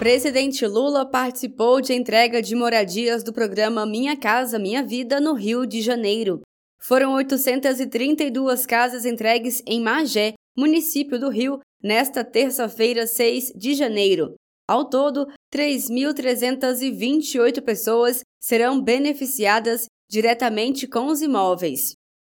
Presidente Lula participou de entrega de moradias do programa Minha Casa Minha Vida no Rio de Janeiro. Foram 832 casas entregues em Magé, município do Rio, nesta terça-feira, 6 de janeiro. Ao todo, 3.328 pessoas serão beneficiadas diretamente com os imóveis.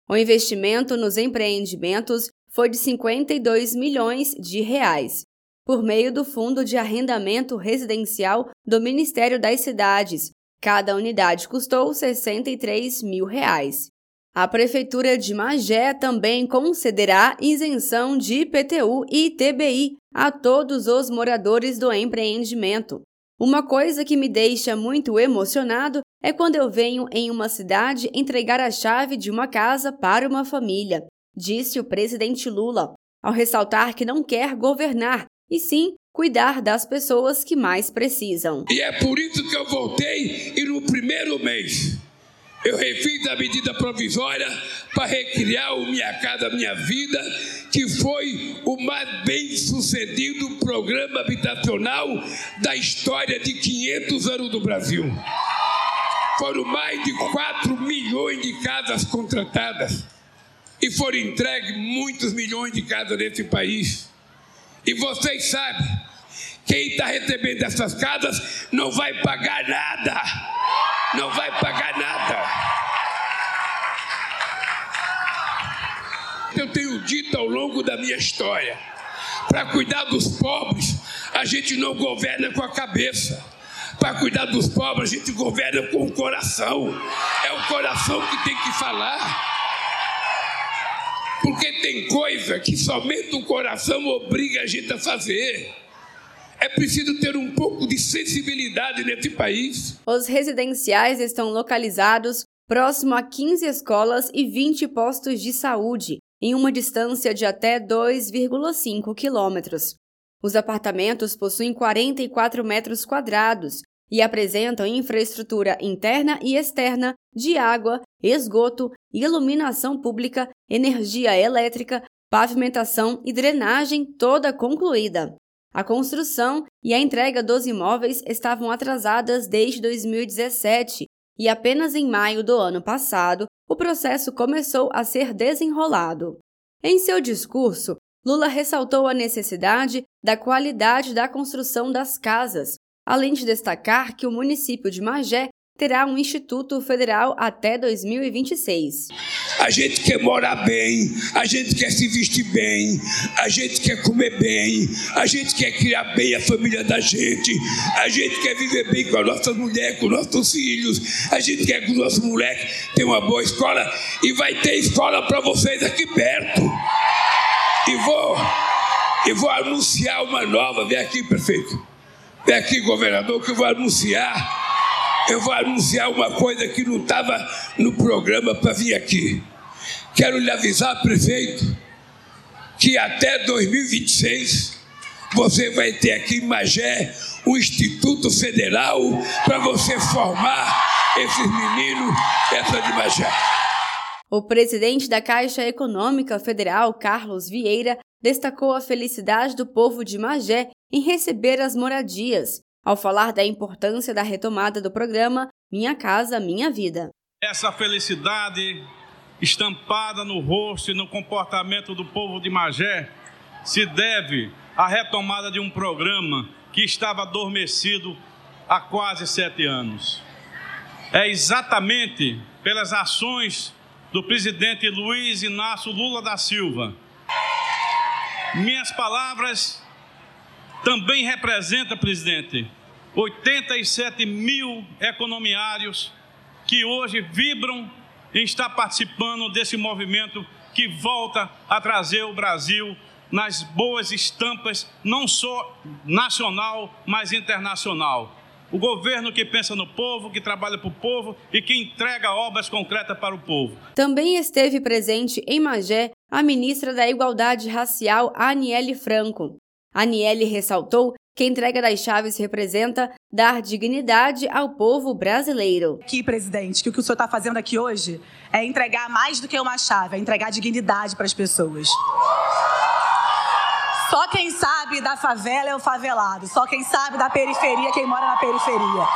O investimento nos empreendimentos foi de 52 milhões de reais por meio do Fundo de Arrendamento Residencial do Ministério das Cidades. Cada unidade custou 63 mil reais. A Prefeitura de Magé também concederá isenção de IPTU e TBI a todos os moradores do empreendimento. Uma coisa que me deixa muito emocionado é quando eu venho em uma cidade entregar a chave de uma casa para uma família, disse o presidente Lula, ao ressaltar que não quer governar, e sim cuidar das pessoas que mais precisam. E é por isso que eu voltei e no primeiro mês eu refiz a medida provisória para recriar o Minha Casa Minha Vida, que foi o mais bem sucedido programa habitacional da história de 500 anos do Brasil. Foram mais de 4 milhões de casas contratadas e foram entregues muitos milhões de casas nesse país. E vocês sabem, quem está recebendo essas casas não vai pagar nada. Não vai pagar nada. Eu tenho dito ao longo da minha história: para cuidar dos pobres, a gente não governa com a cabeça. Para cuidar dos pobres, a gente governa com o coração. É o coração que tem que falar. Porque tem coisa que somente o coração obriga a gente a fazer. É preciso ter um pouco de sensibilidade nesse país. Os residenciais estão localizados próximo a 15 escolas e 20 postos de saúde, em uma distância de até 2,5 quilômetros. Os apartamentos possuem 44 metros quadrados e apresentam infraestrutura interna e externa de água, esgoto, iluminação pública, energia elétrica, pavimentação e drenagem toda concluída. A construção e a entrega dos imóveis estavam atrasadas desde 2017 e apenas em maio do ano passado o processo começou a ser desenrolado. Em seu discurso, Lula ressaltou a necessidade da qualidade da construção das casas, além de destacar que o município de Magé terá um Instituto Federal até 2026. A gente quer morar bem, a gente quer se vestir bem, a gente quer comer bem, a gente quer criar bem a família da gente, a gente quer viver bem com a nossa mulher, com nossos filhos, a gente quer que o nosso moleque tenha uma boa escola e vai ter escola para vocês aqui perto. E vou, e vou anunciar uma nova, vem aqui, prefeito. Vem aqui, governador, que eu vou anunciar eu vou anunciar uma coisa que não estava no programa para vir aqui. Quero lhe avisar, prefeito, que até 2026 você vai ter aqui em Magé um Instituto Federal para você formar esses meninos essa de Magé. O presidente da Caixa Econômica Federal, Carlos Vieira, destacou a felicidade do povo de Magé em receber as moradias ao falar da importância da retomada do programa Minha Casa Minha Vida. Essa felicidade estampada no rosto e no comportamento do povo de Magé se deve à retomada de um programa que estava adormecido há quase sete anos. É exatamente pelas ações do presidente Luiz Inácio Lula da Silva. Minhas palavras também representa, presidente, 87 mil economiários que hoje vibram em estar participando desse movimento que volta a trazer o Brasil nas boas estampas, não só nacional, mas internacional. O governo que pensa no povo, que trabalha para o povo e que entrega obras concretas para o povo. Também esteve presente em Magé a ministra da Igualdade Racial, Aniele Franco. Aniele ressaltou que a entrega das chaves representa dar dignidade ao povo brasileiro. Que, presidente, que o que o senhor está fazendo aqui hoje é entregar mais do que uma chave, é entregar dignidade para as pessoas. Só quem sabe da favela é o favelado. Só quem sabe da periferia é quem mora na periferia.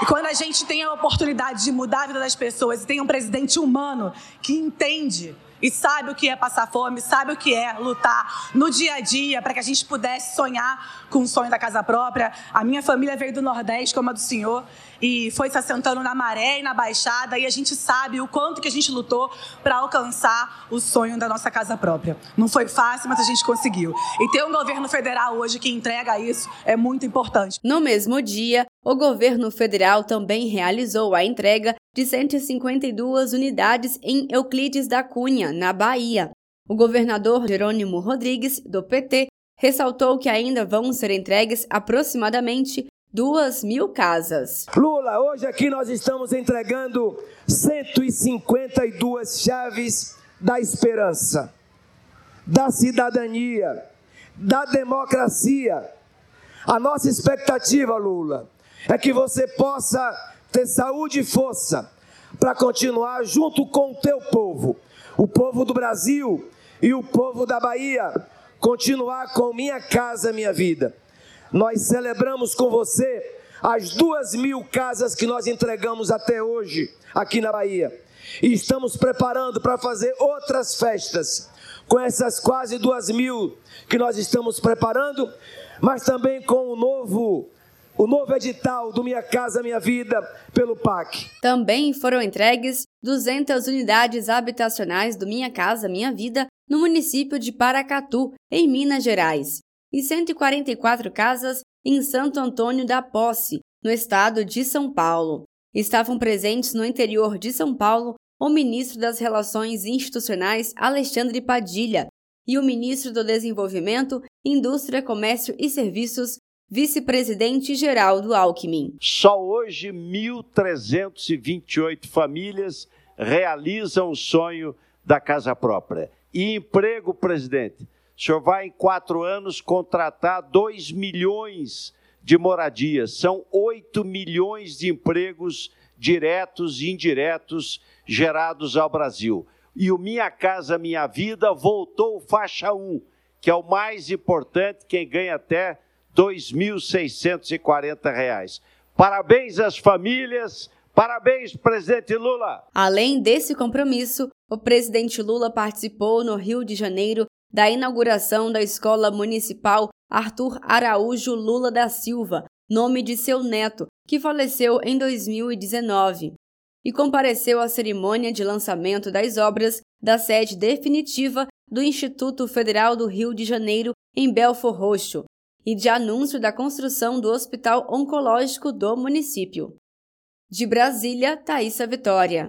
E quando a gente tem a oportunidade de mudar a vida das pessoas e tem um presidente humano que entende e sabe o que é passar fome, sabe o que é lutar no dia a dia para que a gente pudesse sonhar com o sonho da casa própria. A minha família veio do Nordeste, como a do senhor, e foi se assentando na maré e na baixada, e a gente sabe o quanto que a gente lutou para alcançar o sonho da nossa casa própria. Não foi fácil, mas a gente conseguiu. E ter um governo federal hoje que entrega isso é muito importante. No mesmo dia, o governo federal também realizou a entrega de 152 unidades em Euclides da Cunha, na Bahia. O governador Jerônimo Rodrigues, do PT, ressaltou que ainda vão ser entregues aproximadamente duas mil casas. Lula, hoje aqui nós estamos entregando 152 chaves da esperança, da cidadania, da democracia. A nossa expectativa, Lula, é que você possa ter saúde e força para continuar junto com o teu povo, o povo do Brasil e o povo da Bahia, continuar com minha casa, minha vida nós celebramos com você as duas mil casas que nós entregamos até hoje aqui na Bahia. E estamos preparando para fazer outras festas com essas quase duas mil que nós estamos preparando, mas também com o novo o novo edital do Minha Casa Minha Vida pelo PAC. Também foram entregues 200 unidades habitacionais do Minha Casa Minha Vida no município de Paracatu, em Minas Gerais e 144 casas em Santo Antônio da Posse, no estado de São Paulo. Estavam presentes no interior de São Paulo o ministro das Relações Institucionais Alexandre Padilha e o ministro do Desenvolvimento, Indústria, Comércio e Serviços, vice-presidente Geraldo Alckmin. Só hoje 1.328 famílias realizam o sonho da casa própria. E emprego, presidente, o senhor vai, em quatro anos, contratar 2 milhões de moradias. São 8 milhões de empregos diretos e indiretos gerados ao Brasil. E o Minha Casa Minha Vida voltou faixa 1, que é o mais importante, quem ganha até R$ 2.640. Parabéns às famílias, parabéns, presidente Lula. Além desse compromisso, o presidente Lula participou no Rio de Janeiro da inauguração da Escola Municipal Arthur Araújo Lula da Silva, nome de seu neto, que faleceu em 2019, e compareceu à cerimônia de lançamento das obras da sede definitiva do Instituto Federal do Rio de Janeiro, em Belfor Roxo, e de anúncio da construção do Hospital Oncológico do município. De Brasília, Thaisa Vitória.